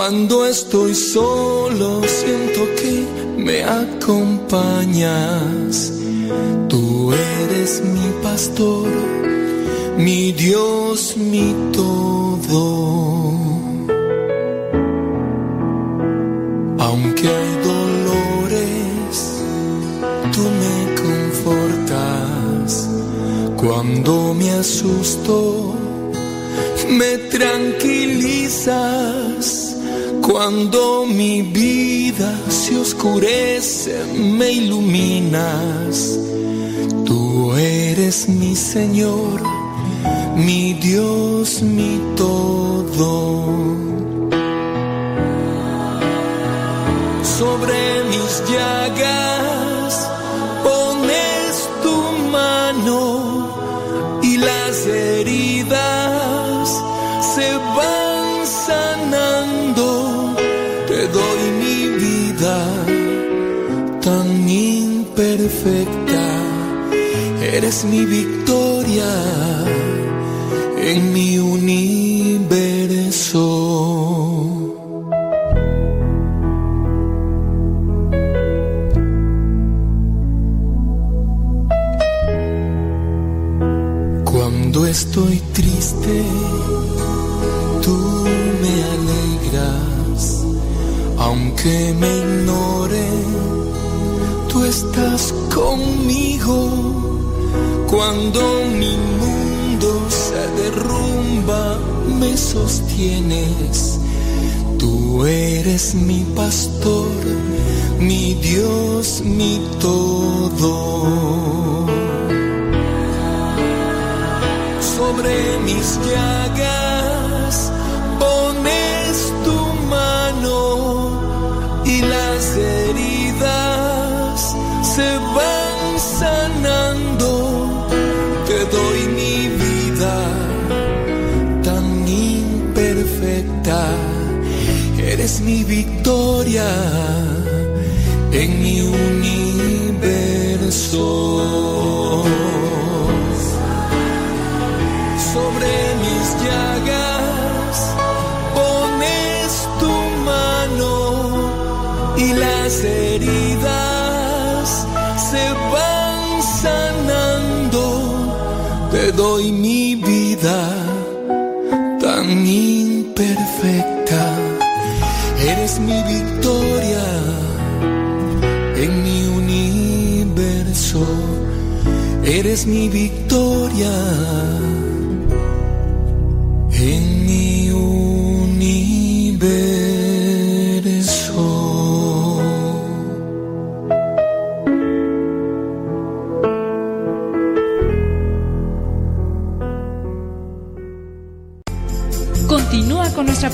Cuando estoy solo siento que me acompañas. Tú eres mi pastor, mi Dios, mi todo. Aunque hay dolores, tú me confortas. Cuando me asusto, me tranquilizas. Cuando mi vida se oscurece, me iluminas. Tú eres mi Señor, mi Dios, mi todo. Sobre mis llagas imperfecta. Eres mi victoria en mi universo. Cuando estoy triste, tú me alegras. Aunque me estás conmigo. Cuando mi mundo se derrumba, me sostienes. Tú eres mi pastor, mi Dios, mi todo. Sobre mis llagas pones tu mano y las heridas sanando. Te doy mi vida tan imperfecta. Eres mi victoria en mi universo. Sobre mis llagas pones tu mano y las Doy mi vida tan imperfecta. Eres mi victoria en mi universo. Eres mi victoria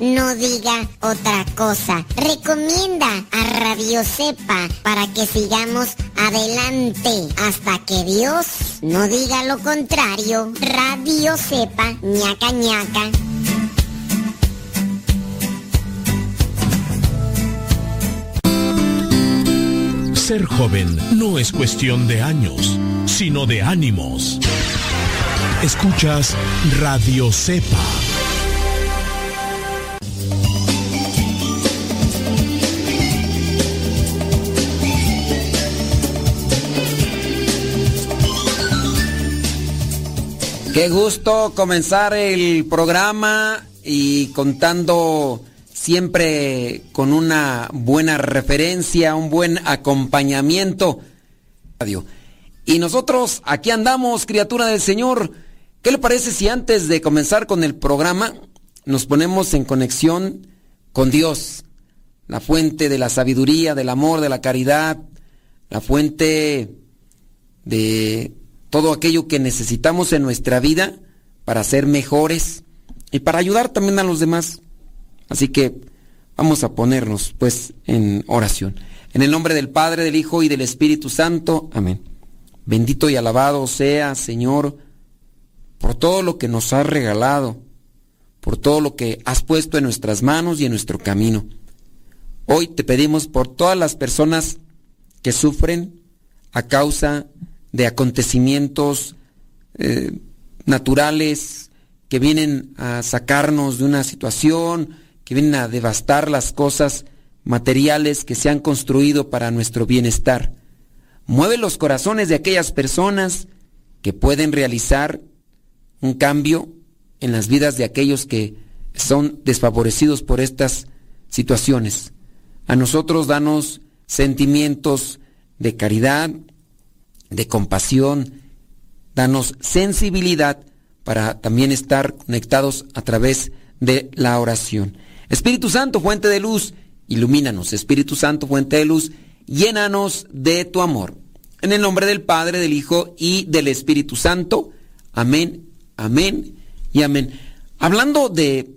no diga otra cosa. Recomienda a Radio Cepa para que sigamos adelante hasta que Dios no diga lo contrario. Radio Cepa, ñaca ñaca. Ser joven no es cuestión de años, sino de ánimos. Escuchas Radio Cepa. Qué gusto comenzar el programa y contando siempre con una buena referencia, un buen acompañamiento. Y nosotros aquí andamos, criatura del Señor. ¿Qué le parece si antes de comenzar con el programa nos ponemos en conexión con Dios, la fuente de la sabiduría, del amor, de la caridad, la fuente de todo aquello que necesitamos en nuestra vida para ser mejores y para ayudar también a los demás? Así que vamos a ponernos pues en oración. En el nombre del Padre, del Hijo y del Espíritu Santo. Amén. Bendito y alabado sea, Señor, por todo lo que nos has regalado, por todo lo que has puesto en nuestras manos y en nuestro camino. Hoy te pedimos por todas las personas que sufren a causa de acontecimientos eh, naturales que vienen a sacarnos de una situación, que vienen a devastar las cosas materiales que se han construido para nuestro bienestar. Mueve los corazones de aquellas personas que pueden realizar un cambio en las vidas de aquellos que son desfavorecidos por estas situaciones. A nosotros danos sentimientos de caridad, de compasión, danos sensibilidad para también estar conectados a través de la oración. Espíritu Santo, fuente de luz, ilumínanos. Espíritu Santo, fuente de luz, llénanos de tu amor. En el nombre del Padre, del Hijo y del Espíritu Santo. Amén, amén y amén. Hablando de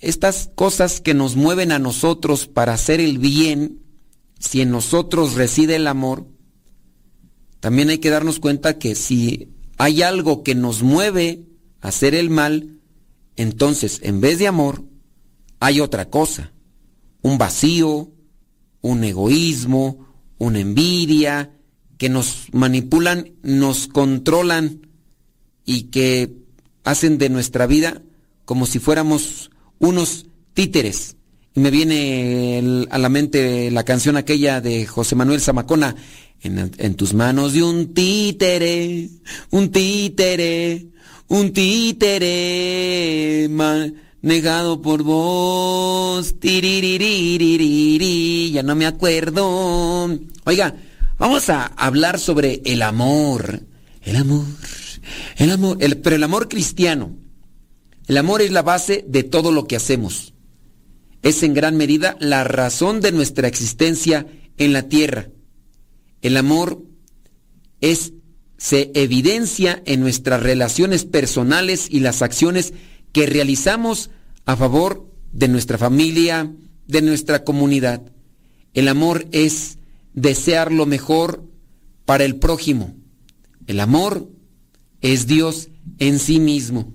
estas cosas que nos mueven a nosotros para hacer el bien, si en nosotros reside el amor, también hay que darnos cuenta que si hay algo que nos mueve a hacer el mal, entonces en vez de amor hay otra cosa, un vacío, un egoísmo, una envidia, que nos manipulan, nos controlan y que hacen de nuestra vida como si fuéramos unos títeres. Me viene a la mente la canción aquella de José Manuel Zamacona, en, tus manos de un títere, un títere, un títere negado por vos, ya no me acuerdo. Oiga, vamos a hablar sobre el amor, el amor, el amor, pero el amor cristiano. El amor es la base de todo lo que hacemos es en gran medida la razón de nuestra existencia en la tierra. El amor es se evidencia en nuestras relaciones personales y las acciones que realizamos a favor de nuestra familia, de nuestra comunidad. El amor es desear lo mejor para el prójimo. El amor es Dios en sí mismo.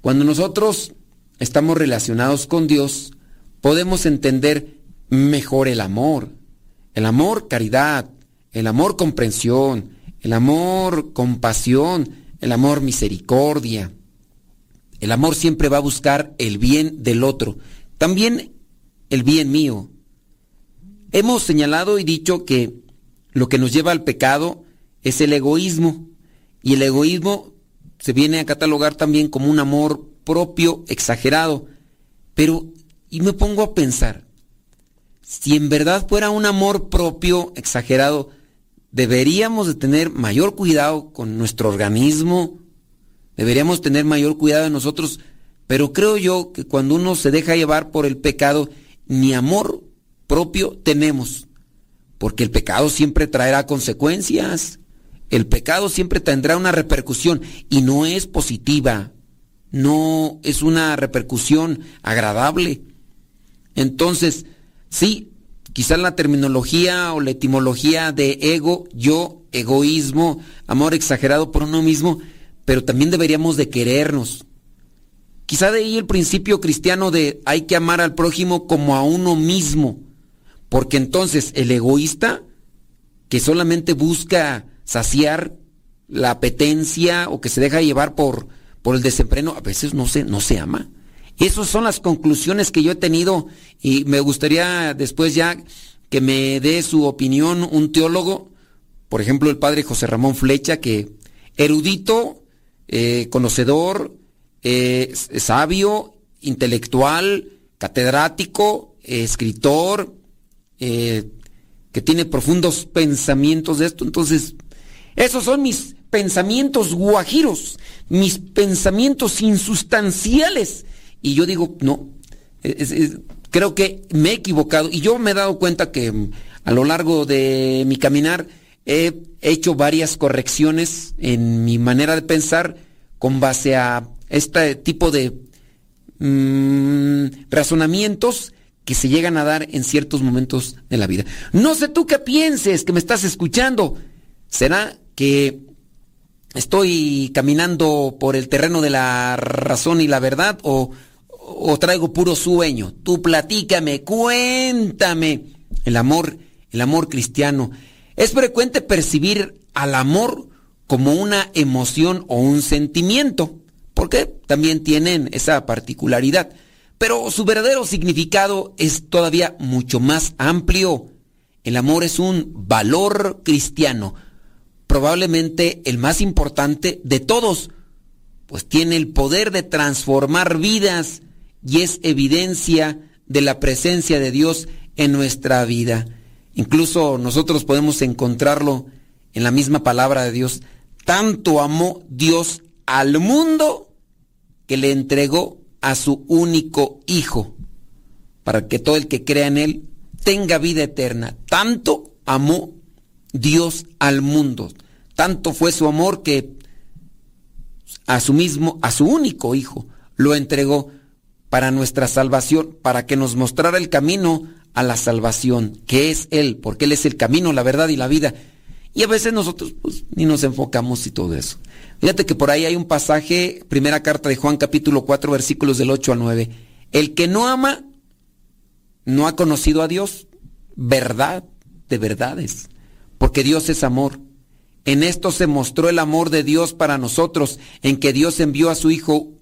Cuando nosotros estamos relacionados con Dios, podemos entender mejor el amor. El amor caridad, el amor comprensión, el amor compasión, el amor misericordia. El amor siempre va a buscar el bien del otro, también el bien mío. Hemos señalado y dicho que lo que nos lleva al pecado es el egoísmo y el egoísmo se viene a catalogar también como un amor propio exagerado, pero y me pongo a pensar, si en verdad fuera un amor propio exagerado, deberíamos de tener mayor cuidado con nuestro organismo, deberíamos tener mayor cuidado de nosotros, pero creo yo que cuando uno se deja llevar por el pecado, ni amor propio tenemos, porque el pecado siempre traerá consecuencias, el pecado siempre tendrá una repercusión y no es positiva, no es una repercusión agradable. Entonces, sí, quizás la terminología o la etimología de ego, yo, egoísmo, amor exagerado por uno mismo, pero también deberíamos de querernos. Quizá de ahí el principio cristiano de hay que amar al prójimo como a uno mismo, porque entonces el egoísta que solamente busca saciar la apetencia o que se deja llevar por, por el desempleo, a veces no se, no se ama. Esas son las conclusiones que yo he tenido y me gustaría después ya que me dé su opinión un teólogo, por ejemplo el padre José Ramón Flecha, que erudito, eh, conocedor, eh, sabio, intelectual, catedrático, escritor, eh, que tiene profundos pensamientos de esto. Entonces, esos son mis pensamientos guajiros, mis pensamientos insustanciales y yo digo, no, creo que me he equivocado. Y yo me he dado cuenta que mm, a lo largo de mi caminar he hecho varias correcciones en mi manera de pensar con base a este tipo de mm, razonamientos que se llegan a dar en ciertos momentos de la vida. No sé tú qué pienses, que me estás escuchando. ¿Será que estoy caminando por el terreno de la razón y la verdad o, o traigo puro sueño. Tú platícame, cuéntame. El amor, el amor cristiano. Es frecuente percibir al amor como una emoción o un sentimiento, porque también tienen esa particularidad. Pero su verdadero significado es todavía mucho más amplio. El amor es un valor cristiano, probablemente el más importante de todos, pues tiene el poder de transformar vidas y es evidencia de la presencia de Dios en nuestra vida. Incluso nosotros podemos encontrarlo en la misma palabra de Dios. Tanto amó Dios al mundo que le entregó a su único Hijo, para que todo el que crea en Él tenga vida eterna. Tanto amó Dios al mundo. Tanto fue su amor que a su mismo, a su único Hijo, lo entregó para nuestra salvación, para que nos mostrara el camino a la salvación, que es Él, porque Él es el camino, la verdad y la vida. Y a veces nosotros pues, ni nos enfocamos y todo eso. Fíjate que por ahí hay un pasaje, primera carta de Juan capítulo 4 versículos del 8 al 9. El que no ama no ha conocido a Dios, verdad de verdades, porque Dios es amor. En esto se mostró el amor de Dios para nosotros, en que Dios envió a su Hijo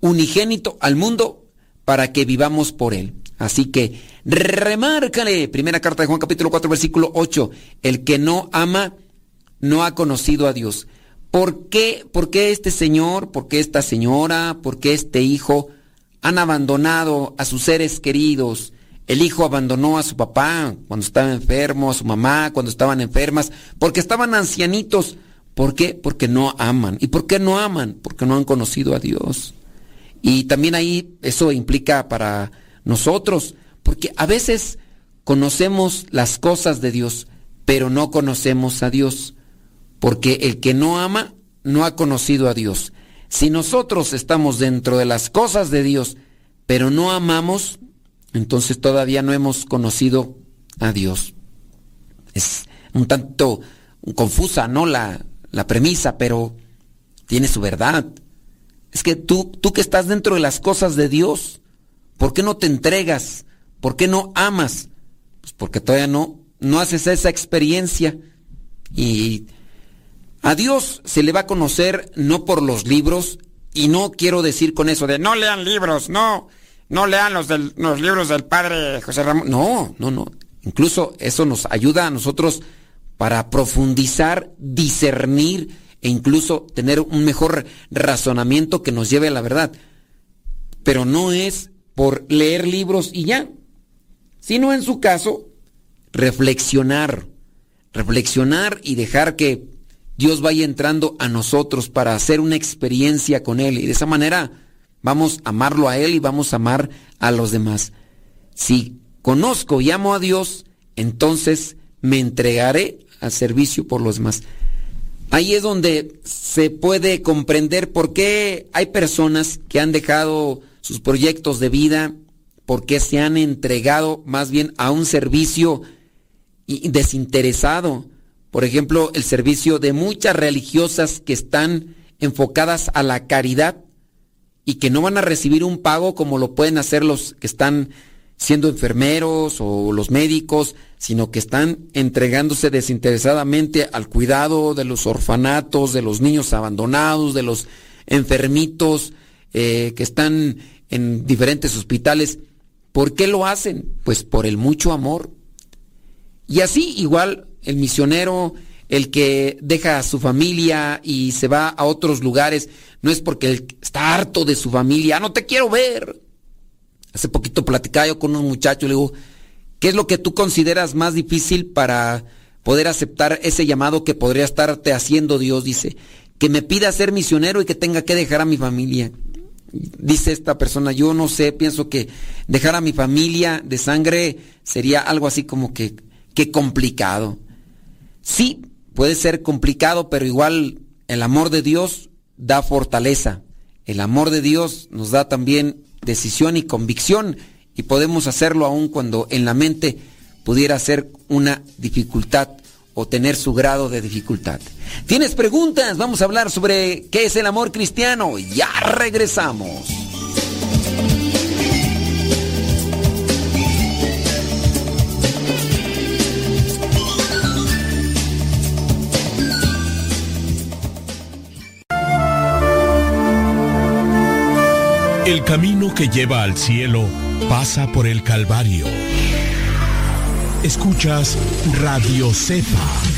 unigénito al mundo para que vivamos por él. Así que remárcale, primera carta de Juan capítulo 4 versículo 8, el que no ama no ha conocido a Dios. ¿Por qué, ¿Por qué este señor, por qué esta señora, por qué este hijo han abandonado a sus seres queridos? El hijo abandonó a su papá cuando estaba enfermo, a su mamá cuando estaban enfermas, porque estaban ancianitos. ¿Por qué? Porque no aman. ¿Y por qué no aman? Porque no han conocido a Dios. Y también ahí eso implica para nosotros, porque a veces conocemos las cosas de Dios, pero no conocemos a Dios, porque el que no ama no ha conocido a Dios. Si nosotros estamos dentro de las cosas de Dios, pero no amamos, entonces todavía no hemos conocido a Dios. Es un tanto confusa, ¿no? La, la premisa, pero tiene su verdad. Es que tú, tú que estás dentro de las cosas de Dios, ¿por qué no te entregas? ¿Por qué no amas? Pues porque todavía no, no haces esa experiencia. Y a Dios se le va a conocer no por los libros, y no quiero decir con eso de no lean libros, no, no lean los, los libros del padre José Ramón. No, no, no. Incluso eso nos ayuda a nosotros para profundizar, discernir e incluso tener un mejor razonamiento que nos lleve a la verdad. Pero no es por leer libros y ya, sino en su caso, reflexionar, reflexionar y dejar que Dios vaya entrando a nosotros para hacer una experiencia con Él. Y de esa manera vamos a amarlo a Él y vamos a amar a los demás. Si conozco y amo a Dios, entonces me entregaré al servicio por los demás. Ahí es donde se puede comprender por qué hay personas que han dejado sus proyectos de vida, por qué se han entregado más bien a un servicio desinteresado. Por ejemplo, el servicio de muchas religiosas que están enfocadas a la caridad y que no van a recibir un pago como lo pueden hacer los que están siendo enfermeros o los médicos, sino que están entregándose desinteresadamente al cuidado de los orfanatos, de los niños abandonados, de los enfermitos eh, que están en diferentes hospitales. ¿Por qué lo hacen? Pues por el mucho amor. Y así igual el misionero, el que deja a su familia y se va a otros lugares, no es porque está harto de su familia, no te quiero ver. Hace poquito platicaba yo con un muchacho, le digo, ¿qué es lo que tú consideras más difícil para poder aceptar ese llamado que podría estarte haciendo Dios? Dice, que me pida ser misionero y que tenga que dejar a mi familia. Dice esta persona, yo no sé, pienso que dejar a mi familia de sangre sería algo así como que, que complicado. Sí, puede ser complicado, pero igual el amor de Dios da fortaleza. El amor de Dios nos da también decisión y convicción y podemos hacerlo aún cuando en la mente pudiera ser una dificultad o tener su grado de dificultad. ¿Tienes preguntas? Vamos a hablar sobre qué es el amor cristiano. Ya regresamos. El camino que lleva al cielo pasa por el Calvario. Escuchas Radio Cepa.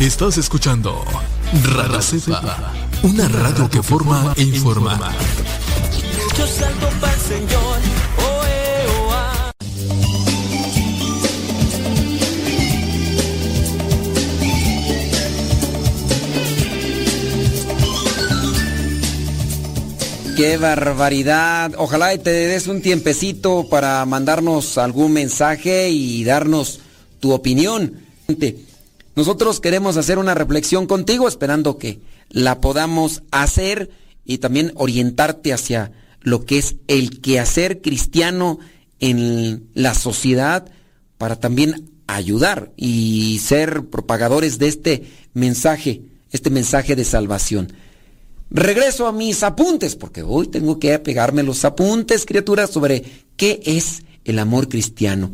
Estás escuchando Radio Cepa, una radio que forma e informa. Yo salto para el Señor, oh, eh, oh, ah. Qué barbaridad. Ojalá y te des un tiempecito para mandarnos algún mensaje y darnos tu opinión. Nosotros queremos hacer una reflexión contigo, esperando que la podamos hacer y también orientarte hacia lo que es el quehacer cristiano en la sociedad para también ayudar y ser propagadores de este mensaje, este mensaje de salvación. Regreso a mis apuntes, porque hoy tengo que pegarme los apuntes, criaturas, sobre qué es el amor cristiano.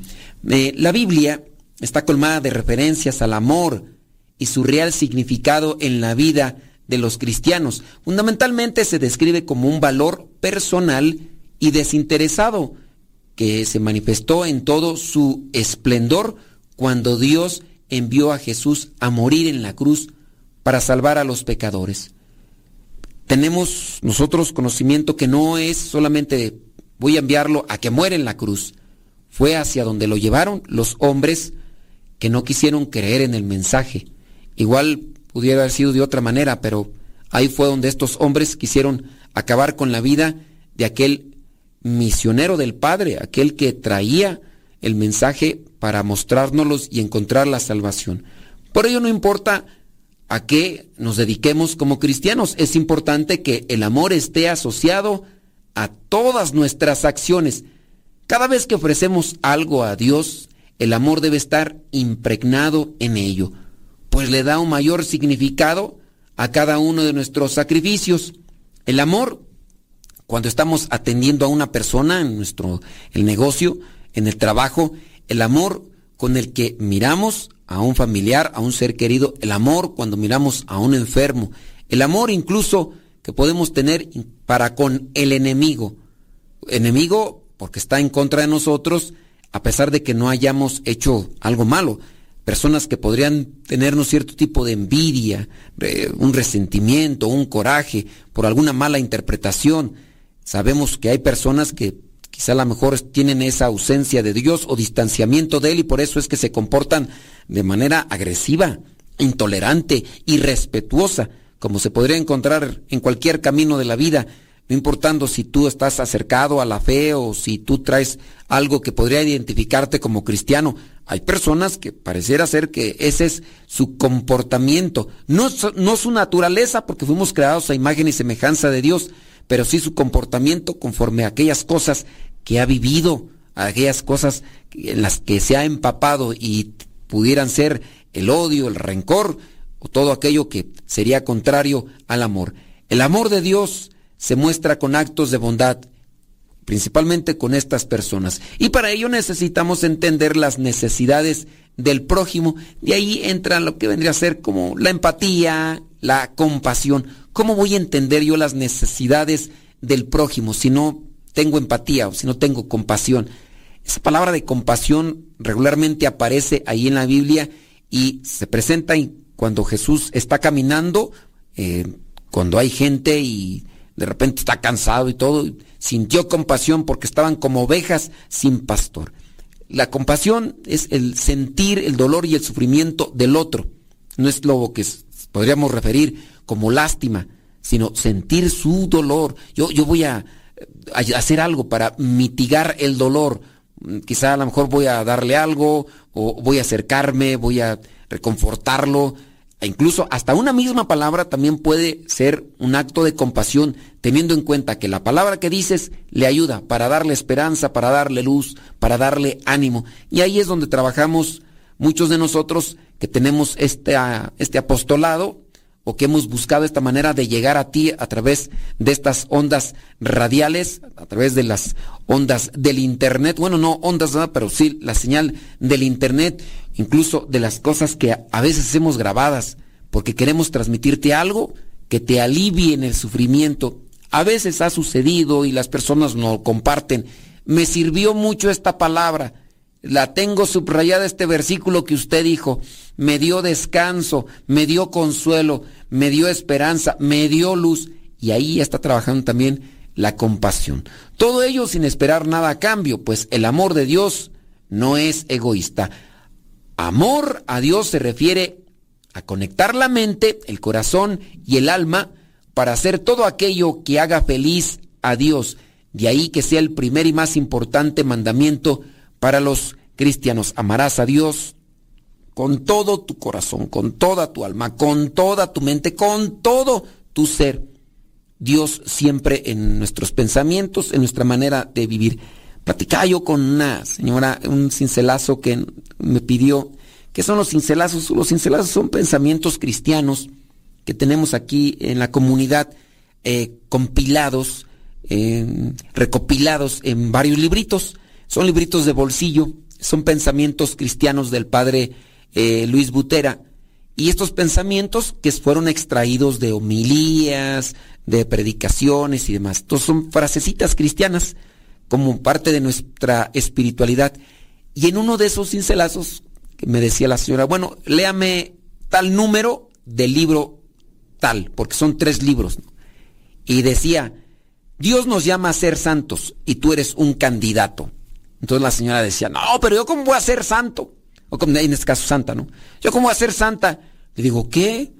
Eh, la Biblia está colmada de referencias al amor y su real significado en la vida de los cristianos. Fundamentalmente se describe como un valor personal y desinteresado que se manifestó en todo su esplendor cuando Dios envió a Jesús a morir en la cruz para salvar a los pecadores. Tenemos nosotros conocimiento que no es solamente voy a enviarlo a que muera en la cruz. Fue hacia donde lo llevaron los hombres que no quisieron creer en el mensaje. Igual pudiera haber sido de otra manera, pero ahí fue donde estos hombres quisieron acabar con la vida de aquel misionero del Padre, aquel que traía el mensaje para mostrárnoslos y encontrar la salvación. Por ello no importa a qué nos dediquemos como cristianos, es importante que el amor esté asociado a todas nuestras acciones. Cada vez que ofrecemos algo a Dios, el amor debe estar impregnado en ello, pues le da un mayor significado a cada uno de nuestros sacrificios. El amor, cuando estamos atendiendo a una persona en nuestro el negocio, en el trabajo, el amor con el que miramos a un familiar, a un ser querido, el amor cuando miramos a un enfermo, el amor incluso que podemos tener para con el enemigo. Enemigo porque está en contra de nosotros, a pesar de que no hayamos hecho algo malo. Personas que podrían tenernos cierto tipo de envidia, un resentimiento, un coraje por alguna mala interpretación. Sabemos que hay personas que quizá a lo mejor tienen esa ausencia de Dios o distanciamiento de Él y por eso es que se comportan de manera agresiva, intolerante, irrespetuosa, como se podría encontrar en cualquier camino de la vida no importando si tú estás acercado a la fe o si tú traes algo que podría identificarte como cristiano. Hay personas que pareciera ser que ese es su comportamiento, no, no su naturaleza, porque fuimos creados a imagen y semejanza de Dios, pero sí su comportamiento conforme a aquellas cosas que ha vivido, a aquellas cosas en las que se ha empapado y pudieran ser el odio, el rencor o todo aquello que sería contrario al amor. El amor de Dios se muestra con actos de bondad. principalmente con estas personas. Y para ello necesitamos entender las necesidades del prójimo. De ahí entra lo que vendría a ser como la empatía, la compasión. ¿Cómo voy a entender yo las necesidades del prójimo si no tengo empatía o si no tengo compasión? Esa palabra de compasión regularmente aparece ahí en la Biblia y se presenta cuando Jesús está caminando, eh, cuando hay gente y de repente está cansado y todo, sintió compasión porque estaban como ovejas sin pastor. La compasión es el sentir el dolor y el sufrimiento del otro. No es lo que podríamos referir como lástima, sino sentir su dolor. Yo, yo voy a, a hacer algo para mitigar el dolor. Quizá a lo mejor voy a darle algo o voy a acercarme, voy a reconfortarlo, incluso hasta una misma palabra también puede ser un acto de compasión, teniendo en cuenta que la palabra que dices le ayuda para darle esperanza, para darle luz, para darle ánimo. Y ahí es donde trabajamos muchos de nosotros que tenemos este, este apostolado o que hemos buscado esta manera de llegar a ti a través de estas ondas radiales, a través de las ondas del Internet. Bueno, no ondas, pero sí la señal del Internet incluso de las cosas que a veces hacemos grabadas, porque queremos transmitirte algo que te alivie en el sufrimiento. A veces ha sucedido y las personas no comparten. Me sirvió mucho esta palabra. La tengo subrayada este versículo que usted dijo. Me dio descanso, me dio consuelo, me dio esperanza, me dio luz. Y ahí está trabajando también la compasión. Todo ello sin esperar nada a cambio, pues el amor de Dios no es egoísta. Amor a Dios se refiere a conectar la mente, el corazón y el alma para hacer todo aquello que haga feliz a Dios. De ahí que sea el primer y más importante mandamiento para los cristianos. Amarás a Dios con todo tu corazón, con toda tu alma, con toda tu mente, con todo tu ser. Dios siempre en nuestros pensamientos, en nuestra manera de vivir. Platicaba yo con una señora, un cincelazo que me pidió, que son los cincelazos? Los cincelazos son pensamientos cristianos que tenemos aquí en la comunidad, eh, compilados, recopilados en varios libritos. Son libritos de bolsillo, son pensamientos cristianos del padre eh, Luis Butera. Y estos pensamientos que fueron extraídos de homilías, de predicaciones y demás. Estos son frasecitas cristianas como parte de nuestra espiritualidad. Y en uno de esos cincelazos, que me decía la señora, bueno, léame tal número del libro tal, porque son tres libros. Y decía, Dios nos llama a ser santos y tú eres un candidato. Entonces la señora decía, no, pero yo cómo voy a ser santo. O como en este caso santa, ¿no? Yo cómo voy a ser santa. Le digo, ¿qué?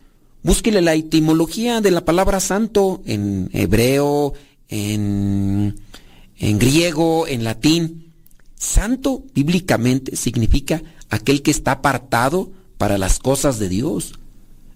Búsquele la etimología de la palabra santo en hebreo, en en griego, en latín. Santo bíblicamente significa aquel que está apartado para las cosas de Dios.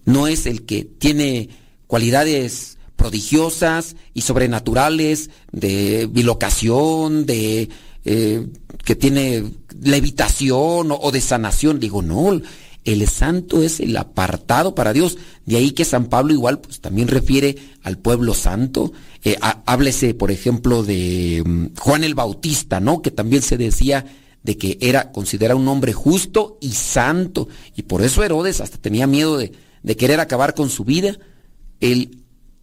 No es el que tiene cualidades prodigiosas y sobrenaturales de bilocación, de eh, que tiene levitación o, o, de sanación. Digo, no, el santo es el apartado para Dios. De ahí que San Pablo igual pues también refiere al pueblo santo. Eh, háblese, por ejemplo, de mm, Juan el Bautista, ¿no? Que también se decía de que era considerado un hombre justo y santo. Y por eso Herodes hasta tenía miedo de, de querer acabar con su vida. El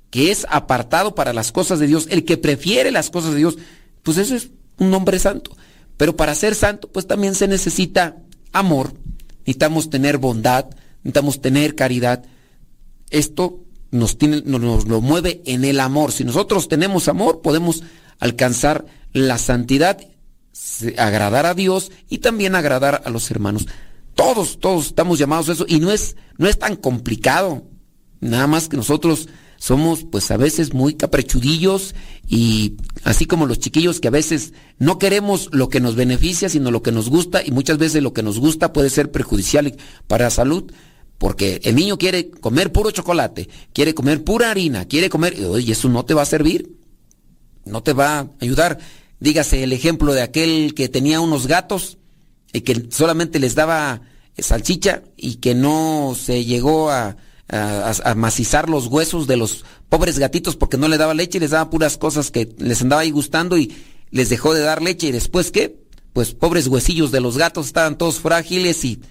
que es apartado para las cosas de Dios, el que prefiere las cosas de Dios, pues eso es un hombre santo. Pero para ser santo, pues también se necesita amor, necesitamos tener bondad, necesitamos tener caridad. Esto nos, tiene, nos, lo mueve en el amor. Si nosotros tenemos amor, podemos alcanzar la santidad, agradar a Dios y también agradar a los hermanos. Todos, todos estamos llamados a eso y no es, no es tan complicado. Nada más que nosotros somos pues a veces muy caprechudillos y así como los chiquillos que a veces no queremos lo que nos beneficia, sino lo que nos gusta y muchas veces lo que nos gusta puede ser perjudicial para la salud. Porque el niño quiere comer puro chocolate, quiere comer pura harina, quiere comer, y eso no te va a servir, no te va a ayudar. Dígase el ejemplo de aquel que tenía unos gatos y que solamente les daba salchicha y que no se llegó a, a, macizar los huesos de los pobres gatitos porque no le daba leche y les daba puras cosas que les andaba ahí gustando y les dejó de dar leche y después qué? Pues pobres huesillos de los gatos estaban todos frágiles y,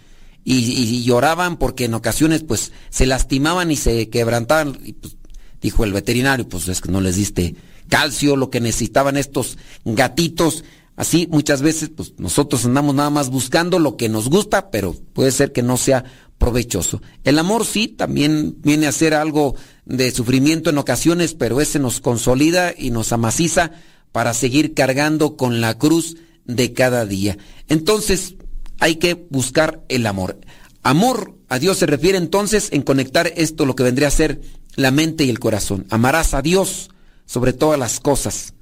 y, lloraban porque en ocasiones pues se lastimaban y se quebrantaban. Y pues, dijo el veterinario, pues es que no les diste calcio, lo que necesitaban estos gatitos. Así muchas veces pues nosotros andamos nada más buscando lo que nos gusta, pero puede ser que no sea provechoso. El amor sí también viene a ser algo de sufrimiento en ocasiones, pero ese nos consolida y nos amaciza para seguir cargando con la cruz de cada día. Entonces hay que buscar el amor. Amor a Dios se refiere entonces en conectar esto, lo que vendría a ser la mente y el corazón. Amarás a Dios sobre todas las cosas.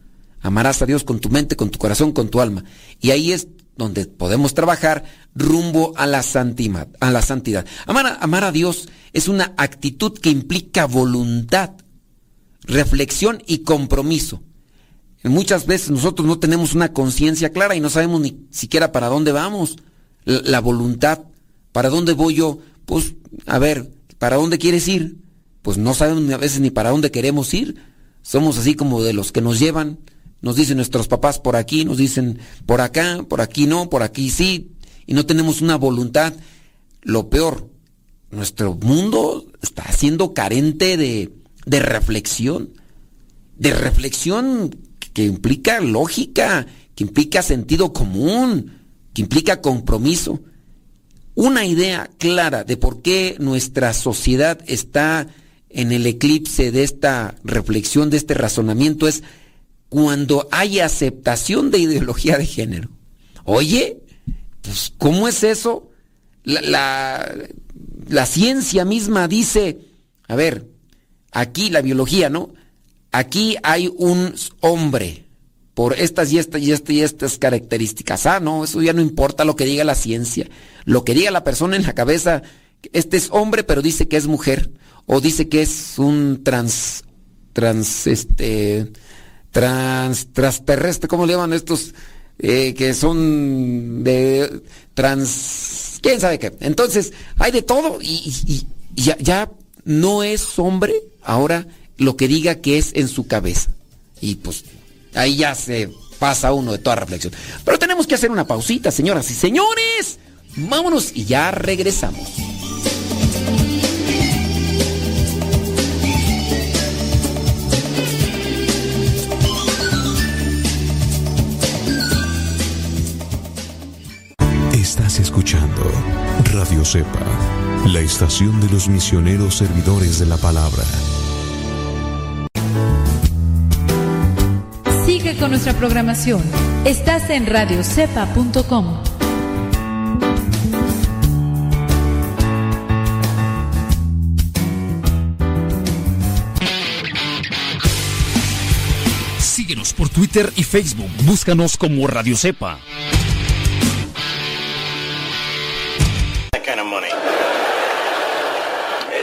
Amarás a Dios con tu mente, con tu corazón, con tu alma. Y ahí es donde podemos trabajar rumbo a la santidad. A. Amar, amar a Dios es una actitud que implica voluntad, reflexión y compromiso. Muchas veces nosotros no tenemos una conciencia clara y no sabemos ni siquiera para dónde vamos. La, la, voluntad, ¿para dónde voy yo? Pues, a ver, ¿para dónde quieres ir? Pues no sabemos a veces ni para dónde queremos ir. Somos así como de los que nos llevan nos dicen nuestros papás por aquí, nos dicen por acá, por aquí no, por aquí sí, y no tenemos una voluntad. Lo peor, nuestro mundo está siendo carente de, de reflexión, de reflexión que implica lógica, que implica sentido común, que implica compromiso. Una idea clara de por qué nuestra sociedad está en el eclipse de esta reflexión, de este razonamiento, es cuando hay aceptación de ideología de género. Oye, pues, ¿cómo es eso? La, la, ciencia misma dice, a ver, aquí la biología, ¿no? Aquí hay un hombre por estas y estas y estas y estas características. Ah, no, eso ya no importa lo que diga la ciencia. Lo que diga la persona en la cabeza, este es hombre, pero dice que es mujer. O dice que es un trans, trans, este, trans, transterrestre, ¿cómo le llaman estos eh, que son de trans, quién sabe qué? Entonces, hay de todo y, ya, ya no es hombre ahora lo que diga que es en su cabeza. Y pues ahí ya se pasa uno de toda reflexión. Pero tenemos que hacer una pausita, señoras y señores. Vámonos y ya regresamos. Radio Cepa, la estación de los misioneros servidores de la palabra. Sigue con nuestra programación. Estás en radiocepa.com. Síguenos por Twitter y Facebook. Búscanos como Radio Cepa.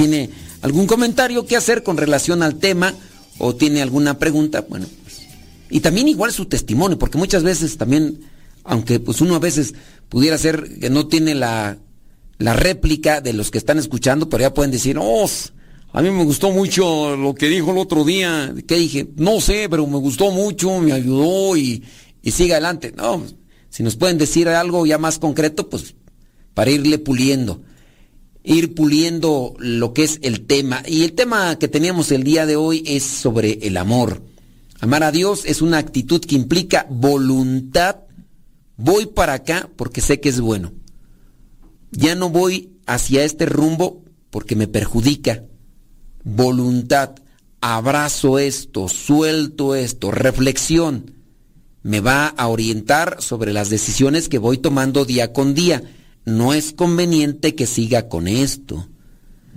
Tiene algún comentario que hacer con relación al tema o tiene alguna pregunta, bueno, pues, y también igual su testimonio, porque muchas veces también, aunque pues uno a veces pudiera ser que no tiene la, la réplica de los que están escuchando, pero ya pueden decir, oh, a mí me gustó mucho lo que dijo el otro día. ¿Qué dije? No sé, pero me gustó mucho, me ayudó y, y siga adelante. No, si nos pueden decir algo ya más concreto, pues para irle puliendo ir puliendo lo que es el tema. Y el tema que teníamos el día de hoy es sobre el amor. Amar a Dios es una actitud que implica voluntad. Voy para acá porque sé que es bueno. Ya no voy hacia este rumbo porque me perjudica. Voluntad. Abrazo esto, suelto esto, reflexión. Me va a orientar sobre las decisiones que voy tomando día con día no es conveniente que siga con esto.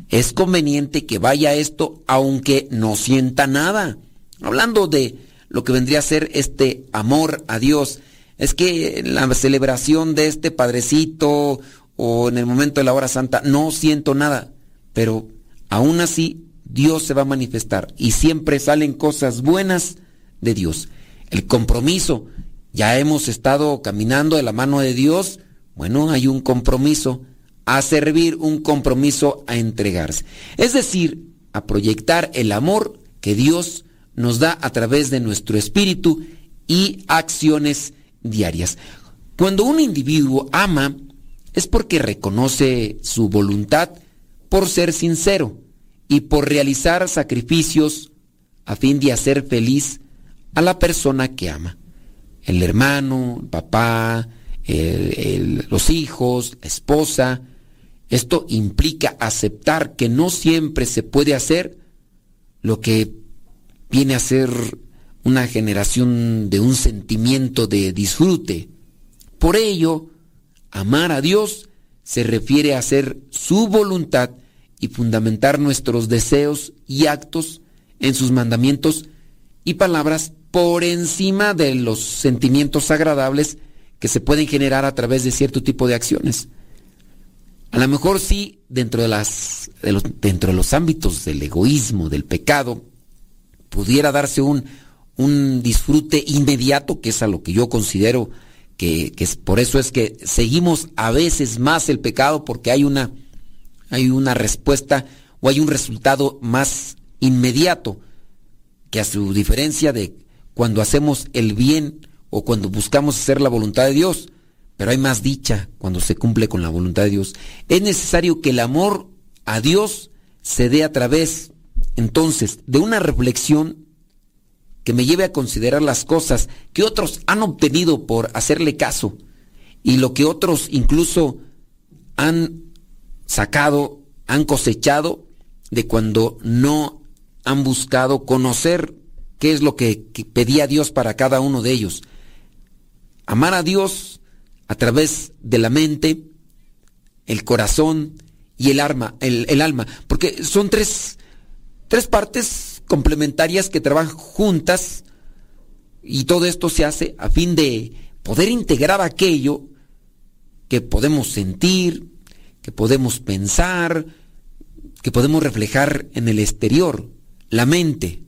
Es conveniente que vaya esto aunque no sienta nada. Hablando de lo que vendría a ser este amor a Dios, es que en la celebración de este Padrecito o en el momento de la hora santa no siento nada, pero aún así Dios se va a manifestar y siempre salen cosas buenas de Dios. El compromiso, ya hemos estado caminando de la mano de Dios, bueno, hay un compromiso a servir, un compromiso a entregarse. Es decir, a proyectar el amor que Dios nos da a través de nuestro espíritu y acciones diarias. Cuando un individuo ama, es porque reconoce su voluntad por ser sincero y por realizar sacrificios a fin de hacer feliz a la persona que ama. El hermano, el papá, los hijos, la esposa. Esto implica aceptar que no siempre se puede hacer lo que viene a ser una generación de un sentimiento de disfrute. Por ello, amar a Dios se refiere a hacer su voluntad y fundamentar nuestros deseos y actos en sus mandamientos y palabras por encima de los sentimientos agradables que se pueden generar a través de cierto tipo de acciones. A lo mejor sí, dentro de, las, los, dentro de los ámbitos del egoísmo, del pecado, pudiera darse un, un disfrute inmediato, que es a lo que yo considero que, que por eso es que seguimos a veces más el pecado, porque hay una, hay una respuesta o hay un resultado más inmediato, que a su diferencia de cuando hacemos el bien o cuando buscamos hacer la voluntad de Dios, pero hay más dicha cuando se cumple con la voluntad de Dios. Es necesario que el amor a Dios se dé a través, entonces, de una reflexión que me lleve a considerar las cosas que otros han obtenido por hacerle caso y lo que otros incluso han sacado, han cosechado de cuando no han buscado conocer qué es lo que, pedía Dios para cada uno de ellos. Amar a Dios a través de la mente, el corazón y el alma, el, alma, porque son tres, tres partes complementarias que trabajan juntas y todo esto se hace a fin de poder integrar aquello que podemos sentir, que podemos pensar, que podemos reflejar en el exterior, la mente,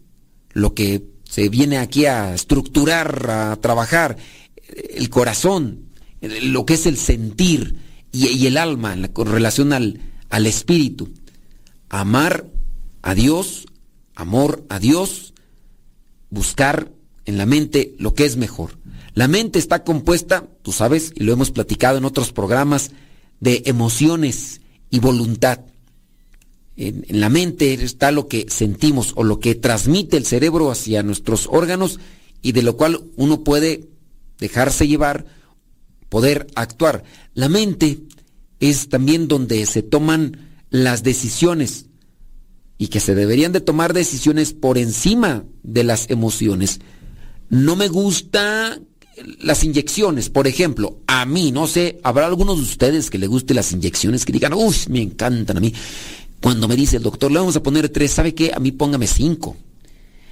lo que se viene aquí a estructurar, a trabajar, el corazón, lo que es el sentir y, el alma con relación al, al espíritu. Amar a Dios, amor a Dios, buscar en la mente lo que es mejor. La mente está compuesta, tú sabes, y lo hemos platicado en otros programas, de emociones y voluntad en, la mente está lo que sentimos o lo que transmite el cerebro hacia nuestros órganos y de lo cual uno puede dejarse llevar, poder actuar. La mente es también donde se toman las decisiones y que se deberían de tomar decisiones por encima de las emociones. No me gusta las inyecciones, por ejemplo, a mí, no sé, habrá algunos de ustedes que le gusten las inyecciones que digan, uy, me encantan a mí. Cuando me dice el doctor, le vamos a poner tres, ¿sabe qué? A mí póngame cinco.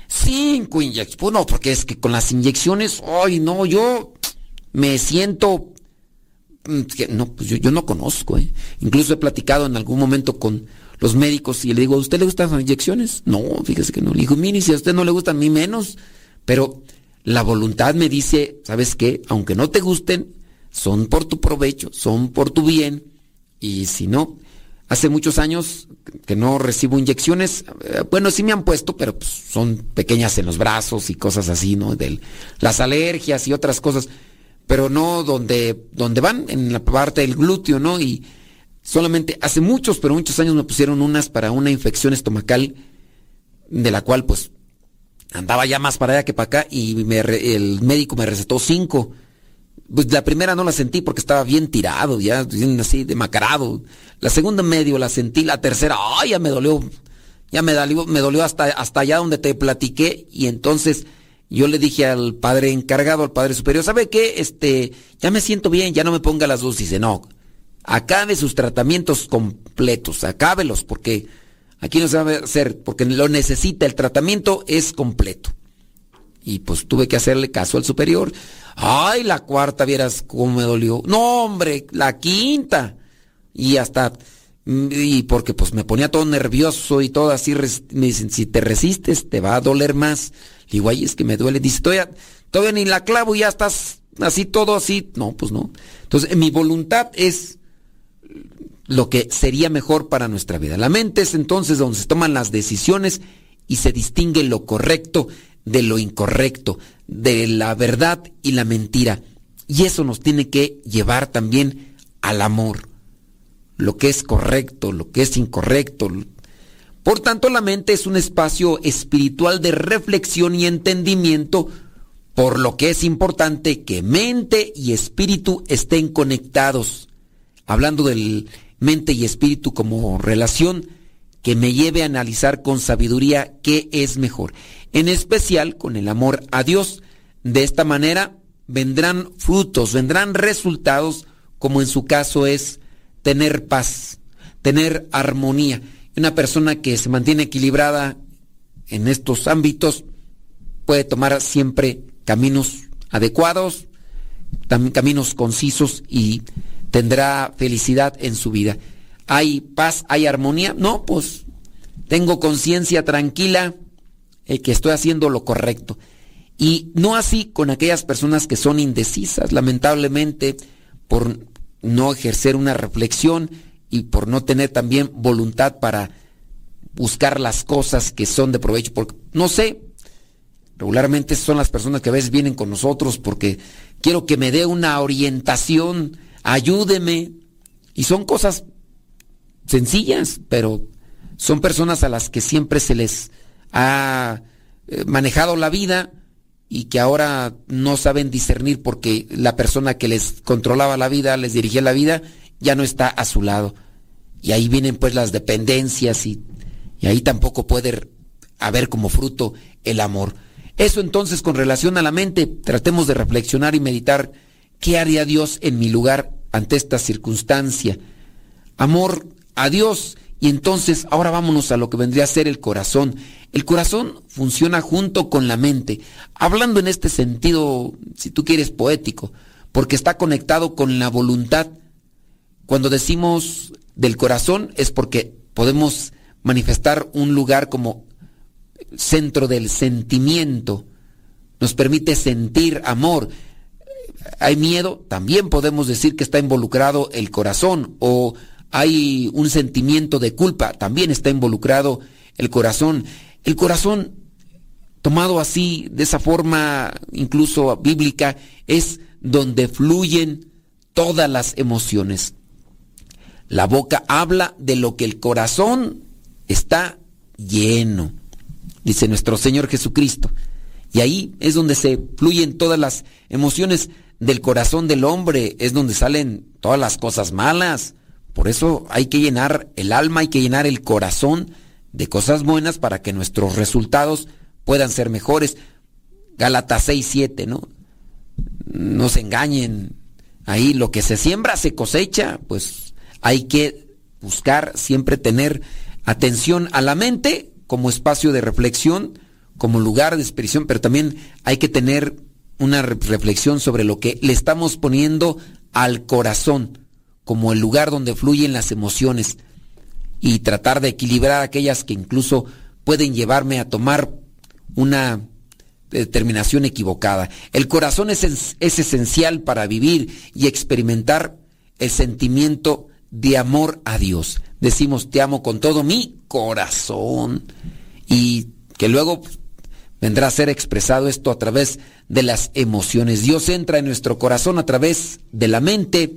Cinco inyecciones. Pues no, porque es que con las inyecciones, ay, no, yo me siento... Mm, no, pues yo, no conozco, ¿eh? Incluso he platicado en algún momento con los médicos y le digo, ¿a usted le gustan las inyecciones? No, fíjese que no. Le digo, mire, si a usted no le gustan, a mí menos. Pero la voluntad me dice, ¿sabes qué? Aunque no te gusten, son por tu provecho, son por tu bien. Y si no, Hace muchos años que no recibo inyecciones. Eh, bueno, sí me han puesto, pero pues, son pequeñas en los brazos y cosas así, ¿no? De las alergias y otras cosas. Pero no donde, donde van, en la parte del glúteo, ¿no? Y solamente hace muchos, pero muchos años me pusieron unas para una infección estomacal, de la cual pues andaba ya más para allá que para acá y el médico me recetó cinco. Pues la primera no la sentí porque estaba bien tirado, ya así demacrado. La segunda medio la sentí, la tercera, ay, ya me dolió. Ya me dolió, me dolió hasta, hasta allá donde te platiqué y entonces yo le dije al padre encargado, al padre superior, ¿sabe qué? Este, ya me siento bien, ya no me ponga las dos. Dice, no, acabe sus tratamientos completos, acábelos, porque aquí no se va a hacer, porque lo necesita, el tratamiento es completo. Y pues tuve que hacerle caso al superior. Ay, la cuarta, vieras cómo me dolió. No, hombre, la quinta. Y hasta, y porque pues me ponía todo nervioso y todo así, me dicen, si te resistes, te va a doler más. digo, ay, es que me duele. Dice, todavía, todavía ni la clavo y ya estás así todo así. No, pues no. Entonces, mi voluntad es lo que sería mejor para nuestra vida. La mente es entonces donde se toman las decisiones y se distingue lo correcto de lo incorrecto, de la verdad y la mentira. Y eso nos tiene que llevar también al amor. Lo que es correcto, lo que es incorrecto. Por tanto, la mente es un espacio espiritual de reflexión y entendimiento, por lo que es importante que mente y espíritu estén conectados. Hablando del mente y espíritu como relación que me lleve a analizar con sabiduría qué es mejor en especial con el amor a Dios. De esta manera vendrán frutos, vendrán resultados, como en su caso es tener paz, tener armonía. Una persona que se mantiene equilibrada en estos ámbitos puede tomar siempre caminos adecuados, caminos concisos y tendrá felicidad en su vida. ¿Hay paz, hay armonía? No, pues tengo conciencia tranquila, eh, que estoy haciendo lo correcto. Y no así con aquellas personas que son indecisas, lamentablemente, por no ejercer una reflexión y por no tener también voluntad para buscar las cosas que son de provecho. Porque, no sé, regularmente son las personas que a veces vienen con nosotros porque quiero que me dé una orientación, ayúdeme. Y son cosas sencillas, pero son personas a las que siempre se les ha eh, manejado la vida y que ahora no saben discernir porque la persona que les controlaba la vida, les dirigía la vida, ya no está a su lado. Y ahí vienen pues las dependencias y, y ahí tampoco puede haber como fruto el amor. Eso entonces con relación a la mente, tratemos de reflexionar y meditar qué haría Dios en mi lugar ante esta circunstancia. Amor a Dios y entonces ahora vámonos a lo que vendría a ser el corazón. El corazón funciona junto con la mente, hablando en este sentido, si tú quieres, poético, porque está conectado con la voluntad. Cuando decimos del corazón es porque podemos manifestar un lugar como centro del sentimiento, nos permite sentir amor. Hay miedo, también podemos decir que está involucrado el corazón o hay un sentimiento de culpa, también está involucrado el corazón. El corazón, tomado así, de esa forma incluso bíblica, es donde fluyen todas las emociones. La boca habla de lo que el corazón está lleno, dice nuestro Señor Jesucristo. Y ahí es donde se fluyen todas las emociones del corazón del hombre, es donde salen todas las cosas malas, por eso hay que llenar el alma, hay que llenar el corazón de cosas buenas para que nuestros resultados puedan ser mejores. Gálatas 6, 7, ¿no? No se engañen. Ahí lo que se siembra se cosecha, pues hay que buscar siempre tener atención a la mente como espacio de reflexión, como lugar de expresión, pero también hay que tener una reflexión sobre lo que le estamos poniendo al corazón como el lugar donde fluyen las emociones y tratar de equilibrar aquellas que incluso pueden llevarme a tomar una determinación equivocada. El corazón es, es esencial para vivir y experimentar el sentimiento de amor a Dios. Decimos, te amo con todo mi corazón. Y que luego vendrá a ser expresado esto a través de las emociones. Dios entra en nuestro corazón a través de la mente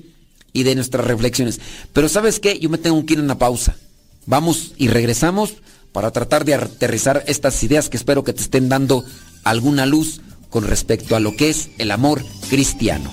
y de nuestras reflexiones. Pero sabes qué, yo me tengo que ir a una pausa. Vamos y regresamos para tratar de aterrizar estas ideas que espero que te estén dando alguna luz con respecto a lo que es el amor cristiano.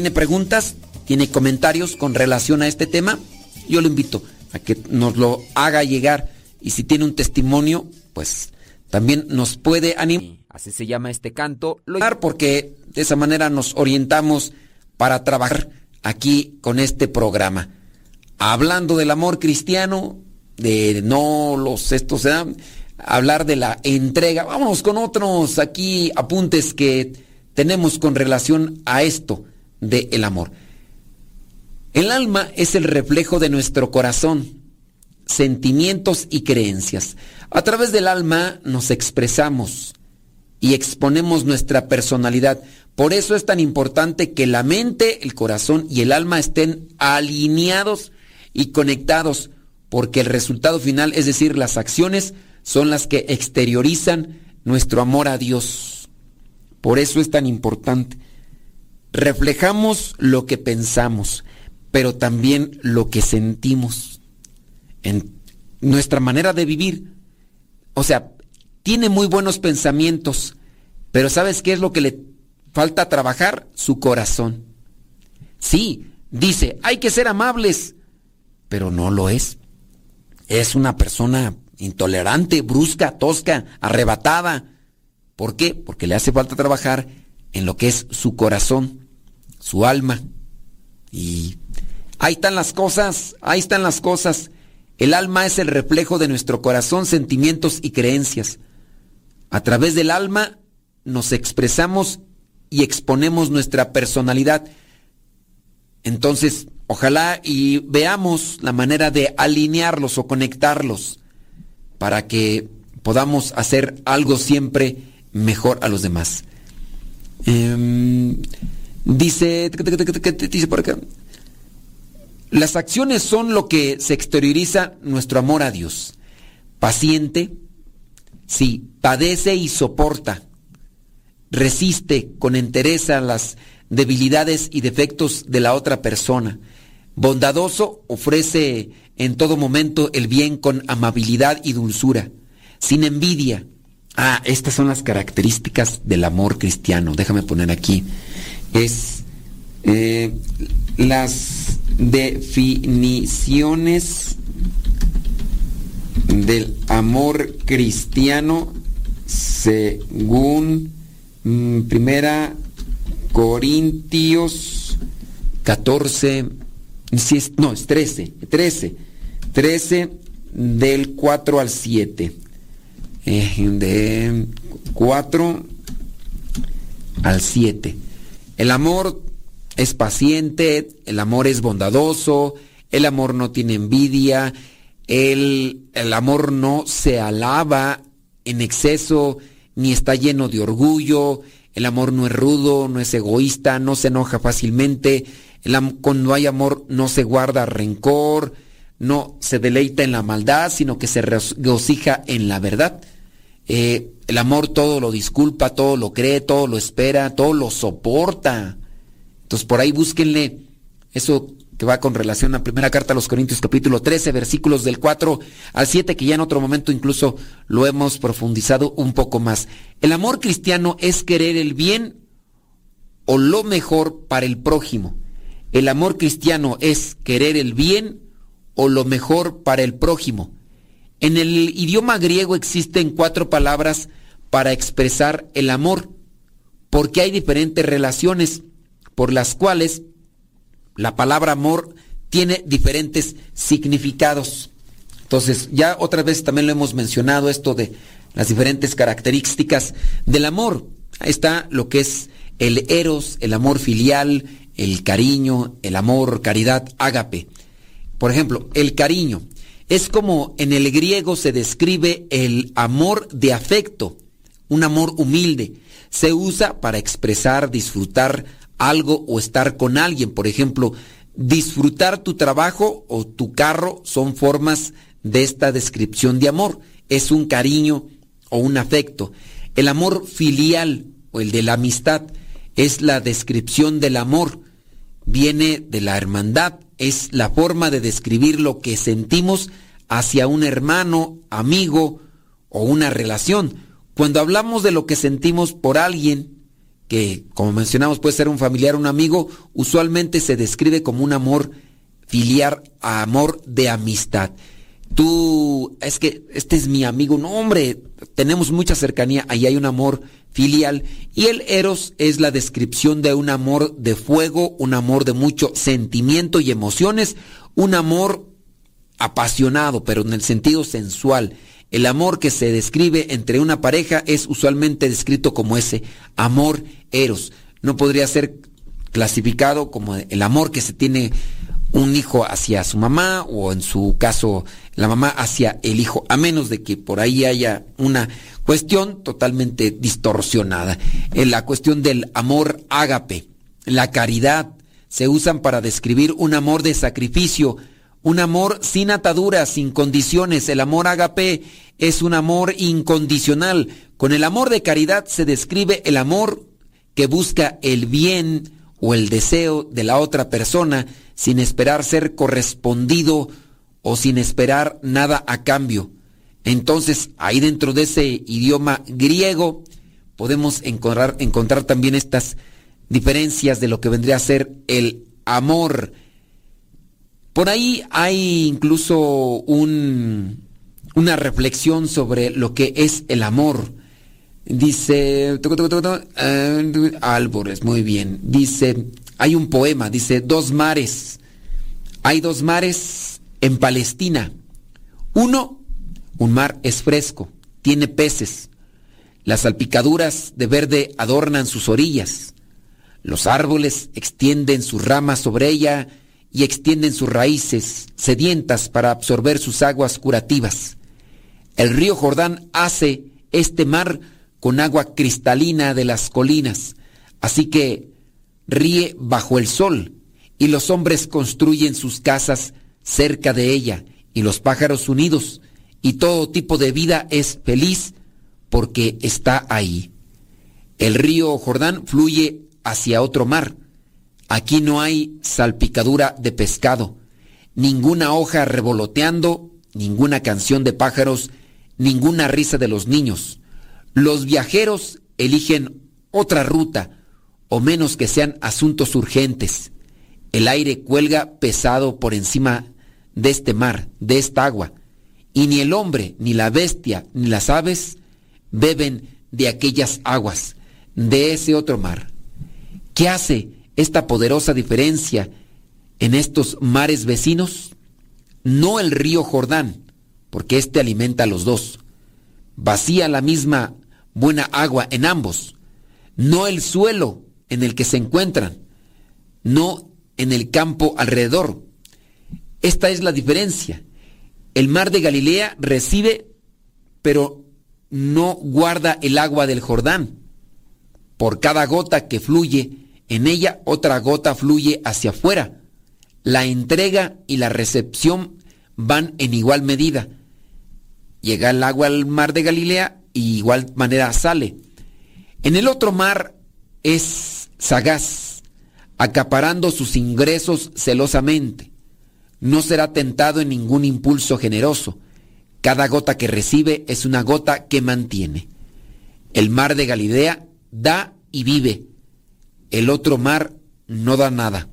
¿Tiene preguntas? ¿Tiene comentarios con relación a este tema? Yo lo invito a que nos lo haga llegar y si tiene un testimonio, pues también nos puede animar. Así se llama este canto, porque de esa manera nos orientamos para trabajar aquí con este programa. Hablando del amor cristiano, de no los estos, ¿eh? hablar de la entrega. Vamos con otros aquí apuntes que tenemos con relación a esto del el amor. El alma es el reflejo de nuestro corazón, sentimientos y creencias. A través del alma nos expresamos y exponemos nuestra personalidad. Por eso es tan importante que la mente, el corazón y el alma estén alineados y conectados, porque el resultado final, es decir, las acciones, son las que exteriorizan nuestro amor a Dios. Por eso es tan importante. Reflejamos lo que pensamos pero también lo que sentimos en nuestra manera de vivir. O sea, tiene muy buenos pensamientos, pero ¿sabes qué es lo que le falta trabajar? Su corazón. Sí, dice, hay que ser amables, pero no lo es. Es una persona intolerante, brusca, tosca, arrebatada. ¿Por qué? Porque le hace falta trabajar en lo que es su corazón, su alma. Y ahí están las cosas, ahí están las cosas. El alma es el reflejo de nuestro corazón, sentimientos y creencias. A través del alma nos expresamos y exponemos nuestra personalidad. Entonces, ojalá y veamos la manera de alinearlos o conectarlos para que podamos hacer algo siempre mejor a los demás. Em, dice, dice por acá. Las acciones son lo que se exterioriza nuestro amor a Dios. Paciente, sí, padece y soporta. Resiste con entereza las debilidades y defectos de la otra persona. Bondadoso, ofrece en todo momento el bien con amabilidad y dulzura. Sin envidia. Ah, estas son las características del amor cristiano. Déjame poner aquí. Es eh, las definiciones del amor cristiano según mm, primera Corintios 14 si es, no es 13 13 13 del 4 al 7 eh, de 4 al 7 el amor es paciente, el amor es bondadoso, el amor no tiene envidia, el, el amor no se alaba en exceso, ni está lleno de orgullo, el amor no es rudo, no es egoísta, no se enoja fácilmente, el, cuando hay amor no se guarda rencor, no se deleita en la maldad, sino que se regocija en la verdad. Eh, el amor todo lo disculpa, todo lo cree, todo lo espera, todo lo soporta. Entonces por ahí búsquenle eso que va con relación a primera carta a los Corintios capítulo 13 versículos del 4 al 7 que ya en otro momento incluso lo hemos profundizado un poco más. El amor cristiano es querer el bien o lo mejor para el prójimo. El amor cristiano es querer el bien o lo mejor para el prójimo. En el idioma griego existen cuatro palabras para expresar el amor, porque hay diferentes relaciones por las cuales la palabra amor tiene diferentes significados. Entonces, ya otra vez también lo hemos mencionado, esto de las diferentes características del amor. Ahí está lo que es el eros, el amor filial, el cariño, el amor, caridad, ágape. Por ejemplo, el cariño. Es como en el griego se describe el amor de afecto, un amor humilde. Se usa para expresar, disfrutar algo o estar con alguien. Por ejemplo, disfrutar tu trabajo o tu carro son formas de esta descripción de amor. Es un cariño o un afecto. El amor filial o el de la amistad es la descripción del amor. Viene de la hermandad, es la forma de describir lo que sentimos hacia un hermano, amigo o una relación. Cuando hablamos de lo que sentimos por alguien, que como mencionamos puede ser un familiar, un amigo, usualmente se describe como un amor filial, amor de amistad. Tú, es que este es mi amigo, no hombre, tenemos mucha cercanía, ahí hay un amor filial. Y el eros es la descripción de un amor de fuego, un amor de mucho sentimiento y emociones, un amor apasionado, pero en el sentido sensual. El amor que se describe entre una pareja es usualmente descrito como ese amor eros. No podría ser clasificado como el amor que se tiene un hijo hacia su mamá o en su caso la mamá hacia el hijo, a menos de que por ahí haya una cuestión totalmente distorsionada. En la cuestión del amor ágape, la caridad, se usan para describir un amor de sacrificio, un amor sin ataduras, sin condiciones. El amor ágape es un amor incondicional. Con el amor de caridad se describe el amor que busca el bien o el deseo de la otra persona sin esperar ser correspondido o sin esperar nada a cambio. Entonces, ahí dentro de ese idioma griego podemos encontrar, encontrar también estas diferencias de lo que vendría a ser el amor. Por ahí hay incluso un, una reflexión sobre lo que es el amor. Dice, eh, Álvarez, muy bien. Dice, hay un poema, dice, dos mares. Hay dos mares en Palestina. Uno, un mar es fresco, tiene peces. Las salpicaduras de verde adornan sus orillas. Los árboles extienden sus ramas sobre ella y extienden sus raíces sedientas para absorber sus aguas curativas. El río Jordán hace este mar con agua cristalina de las colinas, así que ríe bajo el sol, y los hombres construyen sus casas cerca de ella, y los pájaros unidos, y todo tipo de vida es feliz porque está ahí. El río Jordán fluye hacia otro mar, Aquí no hay salpicadura de pescado, ninguna hoja revoloteando, ninguna canción de pájaros, ninguna risa de los niños. Los viajeros eligen otra ruta, o menos que sean asuntos urgentes. El aire cuelga pesado por encima de este mar, de esta agua, y ni el hombre, ni la bestia, ni las aves beben de aquellas aguas, de ese otro mar. ¿Qué hace esta poderosa diferencia en estos mares vecinos? No el río Jordán, porque éste alimenta a los dos. Vacía la misma buena agua en ambos. No el suelo en el que se encuentran, no en el campo alrededor. Esta es la diferencia. El mar de Galilea recibe, pero no guarda el agua del Jordán. Por cada gota que fluye, en ella otra gota fluye hacia afuera. La entrega y la recepción van en igual medida. Llega el agua al mar de Galilea y igual manera sale. En el otro mar es sagaz, acaparando sus ingresos celosamente. No será tentado en ningún impulso generoso. Cada gota que recibe es una gota que mantiene. El mar de Galilea da y vive el otro mar no da nada.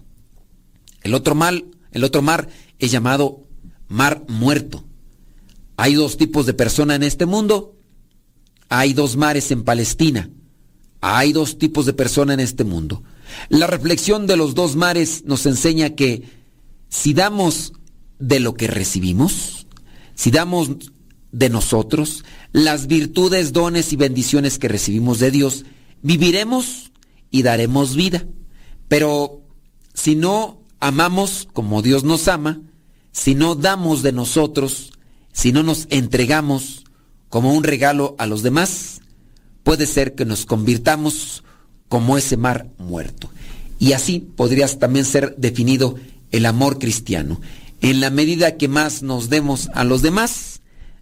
El otro, mal, el otro mar es llamado mar muerto. Hay dos tipos de persona en este mundo. Hay dos mares en Palestina. Hay dos tipos de persona en este mundo. La reflexión de los dos mares nos enseña que si damos de lo que recibimos, si damos de nosotros las virtudes, dones y bendiciones que recibimos de Dios, viviremos y daremos vida. Pero si no amamos como Dios nos ama, si no damos de nosotros, si no nos entregamos como un regalo a los demás, puede ser que nos convirtamos como ese mar muerto. Y así podría también ser definido el amor cristiano. En la medida que más nos demos a los demás,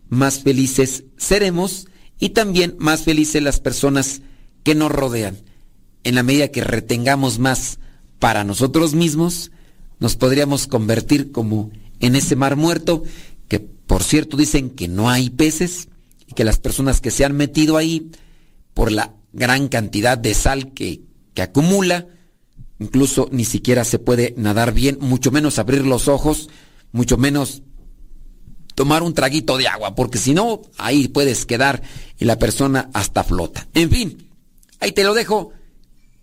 más felices seremos y también más felices las personas que nos rodean. En la medida que retengamos más para nosotros mismos, nos podríamos convertir como en ese mar muerto, que por cierto dicen que no hay peces y que las personas que se han metido ahí por la gran cantidad de sal que, que acumula, incluso ni siquiera se puede nadar bien, mucho menos abrir los ojos, mucho menos tomar un traguito de agua, porque si no, ahí puedes quedar y la persona hasta flota. En fin, ahí te lo dejo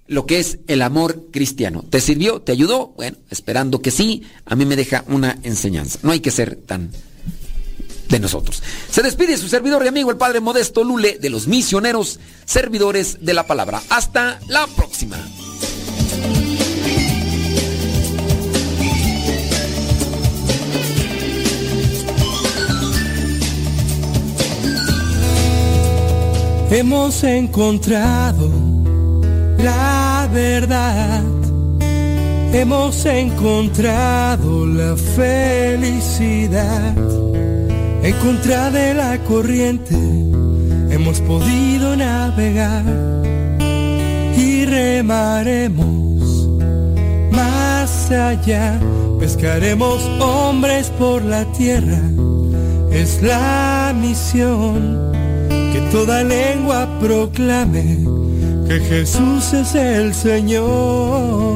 lo que es el amor cristiano. ¿Te sirvió? ¿Te ayudó? Bueno, esperando que sí, a mí me deja una enseñanza. No hay que ser tan de nosotros. Se despide su servidor y amigo el Padre Modesto Lule de los misioneros servidores de la palabra. Hasta la próxima. Hemos encontrado la verdad. Hemos encontrado la felicidad. En contra de la corriente hemos podido navegar y remaremos más allá. Pescaremos hombres por la tierra. Es la misión que toda lengua proclame que Jesús es el Señor.